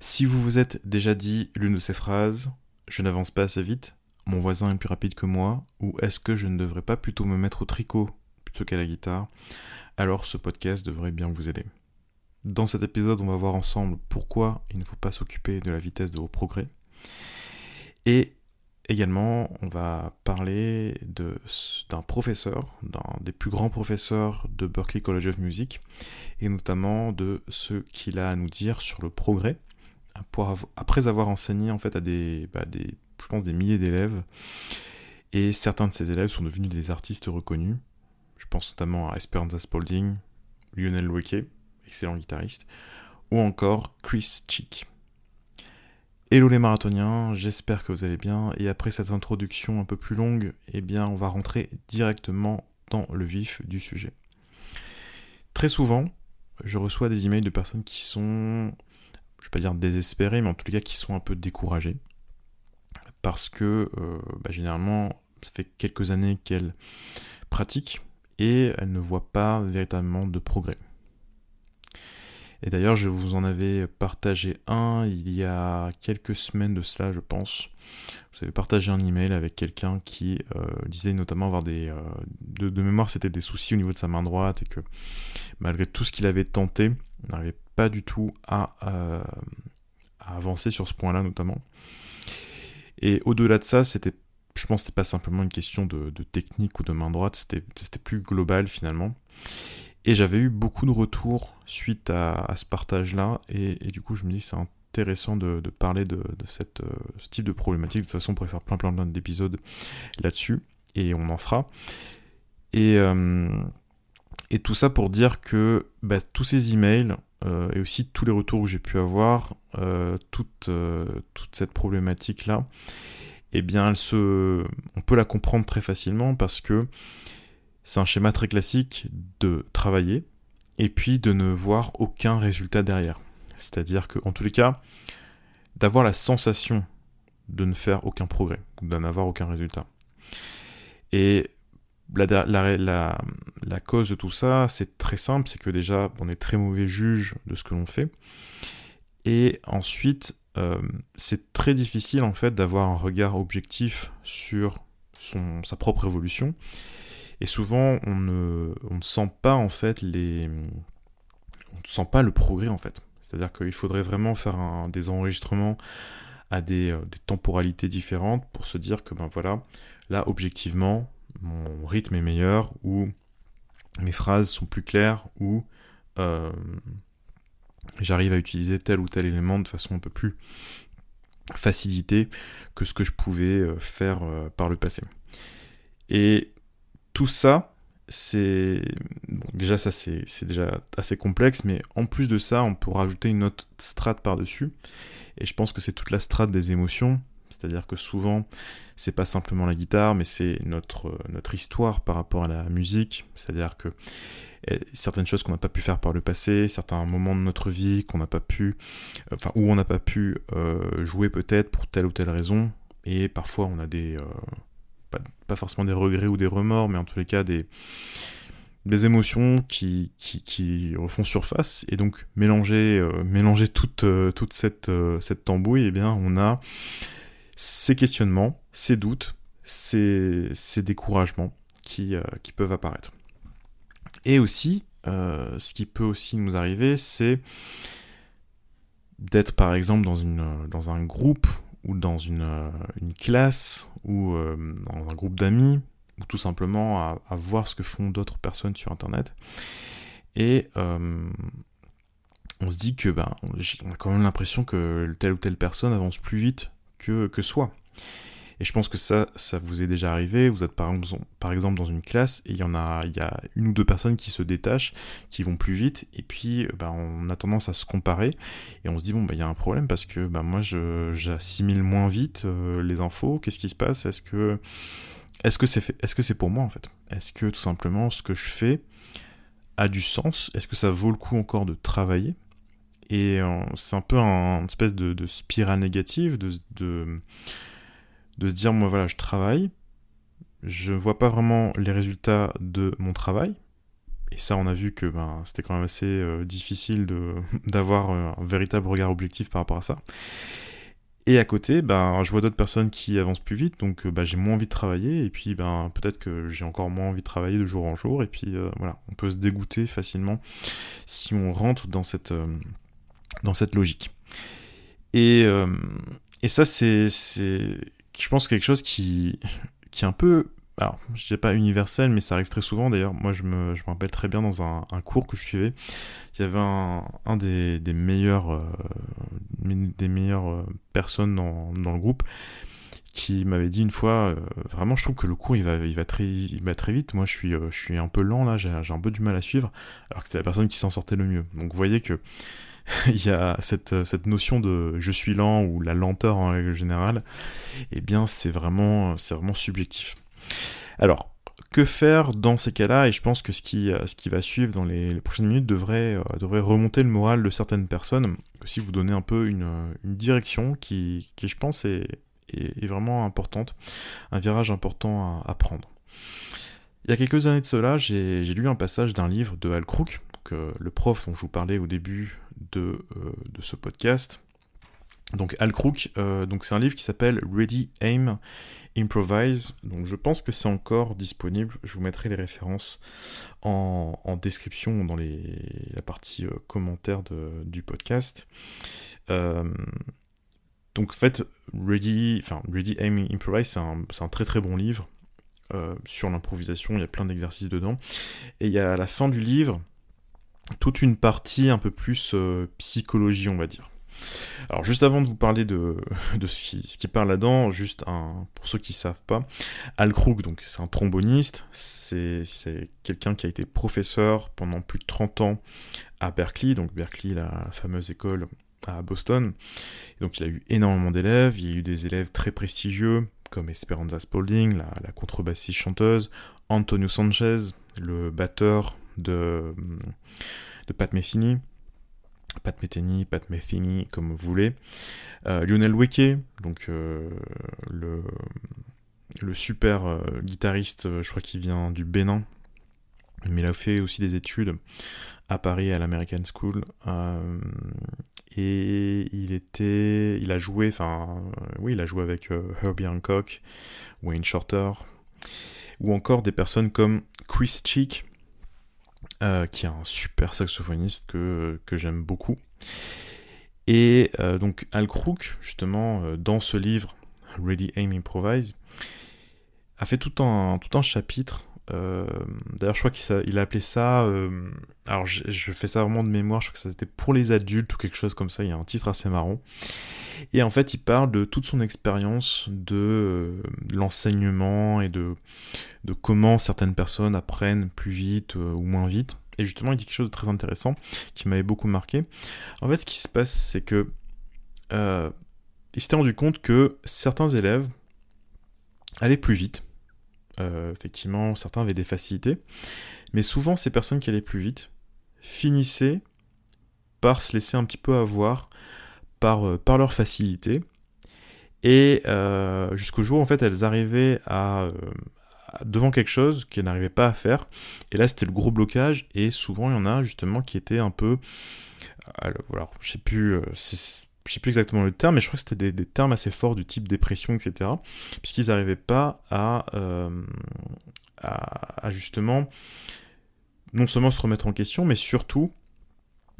Si vous vous êtes déjà dit l'une de ces phrases, je n'avance pas assez vite, mon voisin est plus rapide que moi, ou est-ce que je ne devrais pas plutôt me mettre au tricot plutôt qu'à la guitare, alors ce podcast devrait bien vous aider. Dans cet épisode, on va voir ensemble pourquoi il ne faut pas s'occuper de la vitesse de vos progrès. Et également, on va parler d'un professeur, d'un des plus grands professeurs de Berklee College of Music, et notamment de ce qu'il a à nous dire sur le progrès, après avoir enseigné en fait à des, bah, des, milliers d'élèves. Et certains de ces élèves sont devenus des artistes reconnus. Je pense notamment à Esperanza Spalding, Lionel Loueke, excellent guitariste, ou encore Chris Chick. Hello les marathoniens, j'espère que vous allez bien, et après cette introduction un peu plus longue, eh bien on va rentrer directement dans le vif du sujet. Très souvent, je reçois des emails de personnes qui sont, je vais pas dire désespérées, mais en tout cas qui sont un peu découragées, parce que euh, bah, généralement, ça fait quelques années qu'elles pratiquent, et elles ne voient pas véritablement de progrès. Et d'ailleurs, je vous en avais partagé un il y a quelques semaines de cela, je pense. Vous avez partagé un email avec quelqu'un qui euh, disait notamment avoir des. Euh, de, mémoire, c'était des soucis au niveau de sa main droite et que malgré tout ce qu'il avait tenté, n'arrivait pas du tout à, euh, avancer sur ce point-là, notamment. Et au-delà de ça, c'était. Je pense que c'était pas simplement une question de, technique ou de main droite, c'était plus global finalement. Et j'avais eu beaucoup de retours suite à, ce partage-là, et, du coup je me dis c'est intéressant de, parler de, euh, ce type de problématique. De toute façon on pourrait faire plein plein, plein d'épisodes là-dessus, et on en fera. Et, euh, et tout ça pour dire que bah, tous ces emails, euh, et aussi tous les retours que j'ai pu avoir, toute, toute cette problématique-là, eh bien elle se... on peut la comprendre très facilement parce que c'est un schéma très classique de travailler et puis de ne voir aucun résultat derrière. C'est-à-dire que, en tous les cas, d'avoir la sensation de ne faire aucun progrès, d'en avoir aucun résultat. Et la, cause de tout ça, c'est très simple, c'est que déjà, on est très mauvais juge de ce que l'on fait. Et ensuite, euh, c'est très difficile en fait d'avoir un regard objectif sur son, sa propre évolution et souvent, on ne, on ne sent pas en fait les, on ne sent pas le progrès en fait. C'est-à-dire qu'il faudrait vraiment faire des enregistrements à des, euh, des, temporalités différentes pour se dire que ben voilà, là objectivement, mon rythme est meilleur ou mes phrases sont plus claires ou euh, j'arrive à utiliser tel ou tel élément de façon un peu plus facilitée que ce que je pouvais euh, faire par le passé. Et tout ça, c'est. déjà, ça, c'est déjà assez complexe, mais en plus de ça, on pourra ajouter une autre strate par-dessus. Et je pense que c'est toute la strate des émotions. C'est-à-dire que souvent, c'est pas simplement la guitare, mais c'est notre, notre histoire par rapport à la musique. C'est-à-dire que eh, certaines choses qu'on n'a pas pu faire par le passé, certains moments de notre vie qu'on n'a pas pu, enfin, où on n'a pas pu euh, jouer peut-être pour telle ou telle raison, et parfois on a des, euh, pas, forcément des regrets ou des remords, mais en tous les cas des, des émotions qui, qui, refont surface. Et donc mélanger, euh, mélanger toute, euh, cette, euh, cette tambouille, eh bien, on a ces questionnements, ces doutes, ces, découragements qui, qui peuvent apparaître. Et aussi, ce qui peut aussi nous arriver, c'est d'être par exemple dans, un groupe ou dans une, euh, classe, ou euh, dans un groupe d'amis, ou tout simplement à, voir ce que font d'autres personnes sur Internet. Et euh, on se dit que ben, on a quand même l'impression que telle ou telle personne avance plus vite que, que. Et je pense que ça, ça vous est déjà arrivé. Vous êtes par exemple, dans une classe et il y en a, il y a une ou deux personnes qui se détachent, qui vont plus vite, et puis bah, on a tendance à se comparer et on se dit bon bah il y a un problème parce que bah, moi j'assimile moins vite euh, les infos. Qu'est-ce qui se passe? Est-ce que est-ce que c'est est-ce que c'est pour moi en fait? Est-ce que tout simplement ce que je fais a du sens? Est-ce que ça vaut le coup encore de travailler? Et euh, c'est un peu un, une espèce de, spirale négative, de, de, de se dire, moi voilà, je travaille, je vois pas vraiment les résultats de mon travail, Et ça, on a vu que ben, c'était quand même assez euh, difficile d'avoir un véritable regard objectif par rapport à ça. Et à côté, ben, je vois d'autres personnes qui avancent plus vite, donc ben, j'ai moins envie de travailler, et puis ben, peut-être que j'ai encore moins envie de travailler de jour en jour, et puis voilà, on peut se dégoûter facilement si on rentre dans cette, dans cette logique. Et, et ça, c'est, je pense, quelque chose qui, est un peu alors, je ne sais pas universel, mais ça arrive très souvent. D'ailleurs, moi, je me, je me rappelle très bien dans un, cours que je suivais, il y avait un, des, meilleurs, euh, des meilleures euh, personnes dans, le groupe qui m'avait dit une fois, euh, vraiment, je trouve que le cours, il va, il va, très, il va très vite. Moi, je suis, je suis un peu lent, là, j'ai un peu du mal à suivre, alors que c'était la personne qui s'en sortait le mieux. Donc, vous voyez que il y a cette, cette notion de je suis lent ou la lenteur en règle générale, eh bien, c'est vraiment, c'est vraiment subjectif. Alors, que faire dans ces cas-là? Et je pense que ce qui, euh, ce qui va suivre dans les, prochaines minutes devrait, euh, devrait remonter le moral de certaines personnes, aussi vous donner un peu une, une direction qui, qui, je pense, est, est, vraiment importante, un virage important à, prendre. Il y a quelques années de cela, j'ai lu un passage d'un livre de Hal Crook, euh, le prof dont je vous parlais au début de, de ce podcast. Donc Hal Crook, donc c'est un livre qui s'appelle Ready Aim Improvise. Donc je pense que c'est encore disponible. Je vous mettrai les références en, description dans la partie euh, commentaire du podcast. Euh, donc en fait, Ready, enfin, Ready Aim Improvise, c'est un, très très bon livre euh, sur l'improvisation. Il y a plein d'exercices dedans. Et il y a à la fin du livre toute une partie un peu plus psychologie, on va dire. Alors juste avant de vous parler de, ce, qui, ce parle là-dedans, juste pour ceux qui ne savent pas, Al Krug, donc c'est un tromboniste, c'est quelqu'un qui a été professeur pendant plus de 30 ans à Berkeley, donc Berkeley, la fameuse école à Boston. donc il a eu énormément d'élèves, il y a eu des élèves très prestigieux comme Esperanza Spalding, la contrebassiste chanteuse, Antonio Sanchez, le batteur de, Pat Metheny, Pat Metheny, Pat Metheny, comme vous voulez. Euh, Lionel Weke, donc euh, le, le super euh, guitariste, je crois qu'il vient du Bénin, mais il a fait aussi des études à Paris à l'American School. et il était, il a joué, enfin, oui, il a joué avec Herbie Hancock, Wayne Shorter, ou encore des personnes comme Chris Cheek, euh, qui est un super saxophoniste que, que j'aime beaucoup. Et euh, donc Al Crook, justement, euh, dans ce livre, Ready Aim Improvise, a fait tout un, tout un chapitre. D'ailleurs, je crois qu'il a appelé ça. alors, je, je, fais ça vraiment de mémoire, je crois que ça c'était pour les adultes ou quelque chose comme ça. Il y a un titre assez marrant. Et en fait, il parle de toute son expérience de euh, l'enseignement et de, de comment certaines personnes apprennent plus vite euh, ou moins vite. Et justement, il dit quelque chose de très intéressant qui m'avait beaucoup marqué. En fait, ce qui se passe, c'est que euh, il s'était rendu compte que certains élèves allaient plus vite. effectivement, certains avaient des facilités. Mais souvent, ces personnes qui allaient plus vite finissaient par se laisser un petit peu avoir euh, par, leur facilité. Et euh, jusqu'au jour, en fait, elles arrivaient à, devant quelque chose qu'elles n'arrivaient pas à faire. Et là, c'était le gros blocage. Et souvent, il y en a justement qui étaient un peu. Alors, voilà, je sais plus. Euh, je sais plus exactement le terme, mais je crois que c'était des, termes assez forts du type dépression, etc. Puisqu'ils n'arrivaient pas à, à, justement non seulement se remettre en question, mais surtout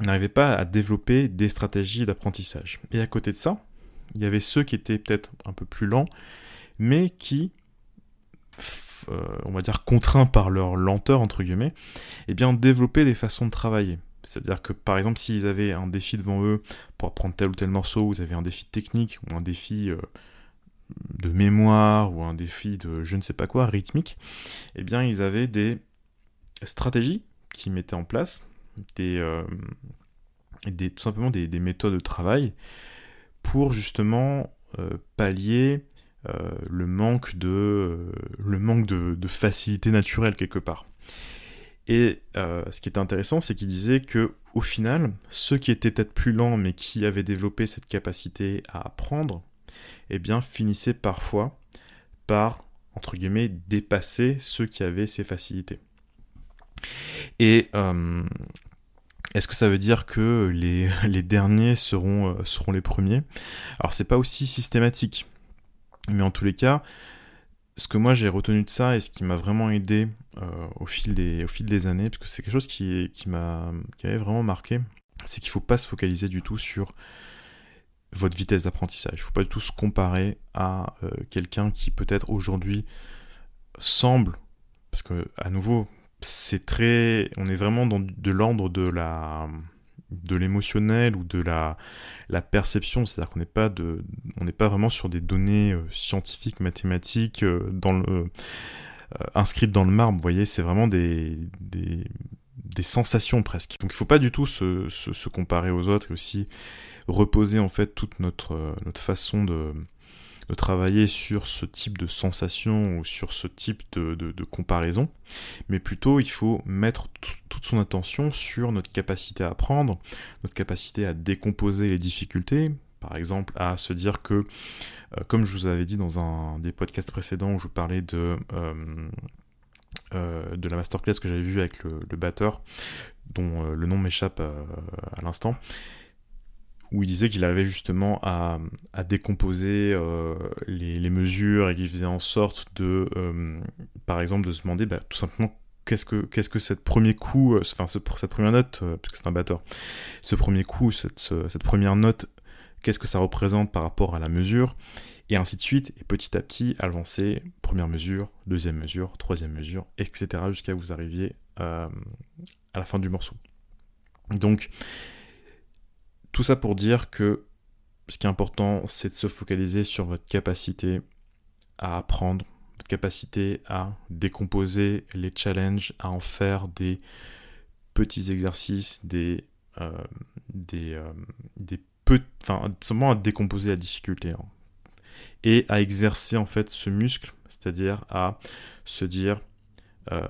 n'arrivaient pas à développer des stratégies d'apprentissage. Et à côté de ça, il y avait ceux qui étaient peut-être un peu plus lents, mais qui, euh, on va dire contraints par leur lenteur, entre guillemets, eh bien développaient des façons de travailler. C'est-à-dire que par exemple, s'ils avaient un défi devant eux pour apprendre tel ou tel morceau, vous avez un défi technique ou un défi euh, de mémoire ou un défi de je ne sais pas quoi, rythmique, eh bien ils avaient des stratégies qu'ils mettaient en place des, euh, des tout simplement des, méthodes de travail pour justement euh, pallier euh, le manque de le manque de, facilité naturelle quelque part. Et ce qui est intéressant, c'est qu'il disait que au final, ceux qui étaient peut-être plus lents, mais qui avaient développé cette capacité à apprendre, eh bien, finissaient parfois par entre guillemets dépasser ceux qui avaient ces facilités. Et est-ce que ça veut dire que les, les derniers seront, seront les premiers? Alors c'est pas aussi systématique. Mais en tous les cas, ce que moi j'ai retenu de ça et ce qui m'a vraiment aidé euh, au, fil des, au fil des années, parce que c'est quelque chose qui, qui m'a qui vraiment marqué, c'est qu'il ne faut pas se focaliser du tout sur votre vitesse d'apprentissage. Il ne faut pas du tout se comparer à euh, quelqu'un qui peut-être aujourd'hui semble, parce que à nouveau, c'est très, on est vraiment dans de l'ordre de la de l'émotionnel ou de la, la perception, c'est-à-dire qu'on n'est pas de, on n'est pas vraiment sur des données euh, scientifiques, mathématiques, euh, dans le, euh, inscrites dans le marbre. Vous voyez, c'est vraiment des, des, des, sensations presque. Donc il faut pas du tout se, se, se, comparer aux autres et aussi reposer en fait toute notre, notre façon de, de travailler sur ce type de sensation ou sur ce type de, de, comparaison, mais plutôt il faut mettre toute son attention sur notre capacité à apprendre, notre capacité à décomposer les difficultés, par exemple à se dire que, euh, comme je vous avais dit dans un des podcasts précédents où je parlais de... Euh, euh, de la masterclass que j'avais vue avec le, batteur, dont le nom m'échappe à l'instant, où il disait qu'il avait justement à, décomposer euh, les, mesures et qu'il faisait en sorte de, euh, par exemple, de se demander bah, tout simplement qu'est-ce que que cette premier coup, euh, enfin cette première note, parce que c'est un batteur, ce premier coup, cette, cette première note, qu'est-ce que ça représente par rapport à la mesure, et ainsi de suite, et petit à petit avancer, première mesure, deuxième mesure, troisième mesure, etc. jusqu'à vous arriviez à la fin du morceau. Donc tout ça pour dire que ce qui est important, c'est de se focaliser sur votre capacité à apprendre, votre capacité à décomposer les challenges, à en faire des petits exercices, des, euh, des, euh, simplement à décomposer la difficulté. Hein. Et à exercer en fait ce muscle, c'est-à-dire à se dire euh,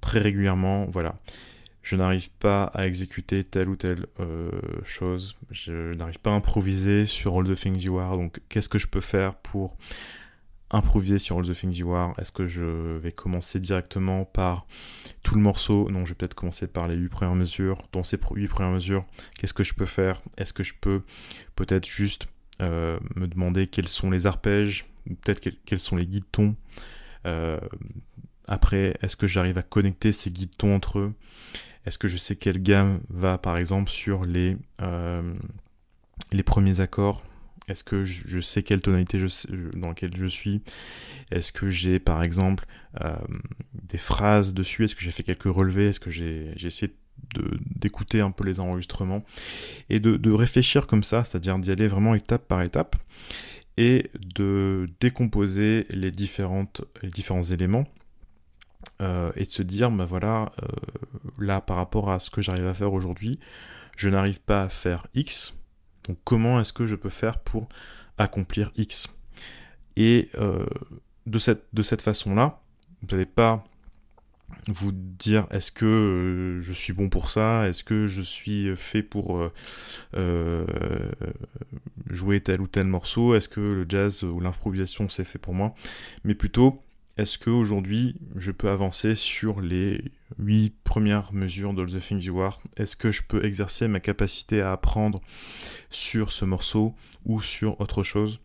très régulièrement, voilà, je n'arrive pas à exécuter telle ou telle euh, chose, je n'arrive pas à improviser sur All the Things You Are, donc qu'est-ce que je peux faire pour improviser sur All the Things You Are? Est-ce que je vais commencer directement par tout le morceau? Non, je vais peut-être commencer par les 8 premières mesures. Dans ces 8 premières mesures, qu'est-ce que je peux faire? Est-ce que je peux peut-être juste euh, me demander quels sont les arpèges, ou peut-être quels, sont les guides tons euh, après, est-ce que j'arrive à connecter ces guides tons entre eux? Est-ce que je sais quelle gamme va par exemple sur les, euh, les premiers accords? Est-ce que je, sais quelle tonalité dans laquelle je suis? Est-ce que j'ai par exemple euh, des phrases dessus? Est-ce que j'ai fait quelques relevés? Est-ce que j'ai essayé d'écouter un peu les enregistrements? Et de, de réfléchir comme ça, c'est-à-dire d'y aller vraiment étape par étape et de décomposer les, différentes, les différents éléments euh, et de se dire, bah voilà, euh, là par rapport à ce que j'arrive à faire aujourd'hui, je n'arrive pas à faire X, donc comment est-ce que je peux faire pour accomplir X? Et euh, de cette, de cette façon-là, vous n'allez pas vous dire est-ce que je suis bon pour ça, est-ce que je suis fait pour jouer tel ou tel morceau, est-ce que le jazz ou l'improvisation c'est fait pour moi, mais plutôt est-ce qu'aujourd'hui je peux avancer sur les 8 premières mesures de The Things You Are? Est-ce que je peux exercer ma capacité à apprendre sur ce morceau ou sur autre chose?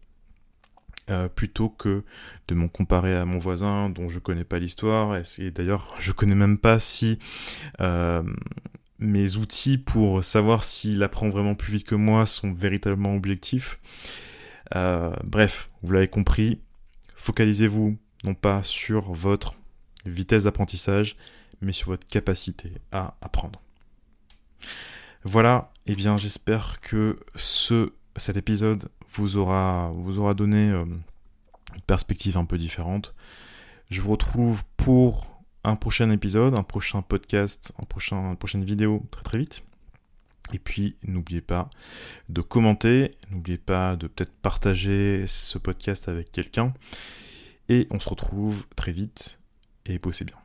Euh, plutôt que de m'en comparer à mon voisin dont je connais pas l'histoire et d'ailleurs je connais même pas si euh, mes outils pour savoir s'il apprend vraiment plus vite que moi sont véritablement objectifs. Euh, bref, vous l'avez compris, focalisez-vous non pas sur votre vitesse d'apprentissage, mais sur votre capacité à apprendre. Voilà, et eh bien j'espère que ce, cet épisode vous aura, donné euh, une perspective un peu différente. Je vous retrouve pour un prochain épisode, un prochain podcast, un prochain, une prochaine vidéo très très vite. Et puis n'oubliez pas de commenter, n'oubliez pas de peut-être partager ce podcast avec quelqu'un. Et on se retrouve très vite et bossez bien.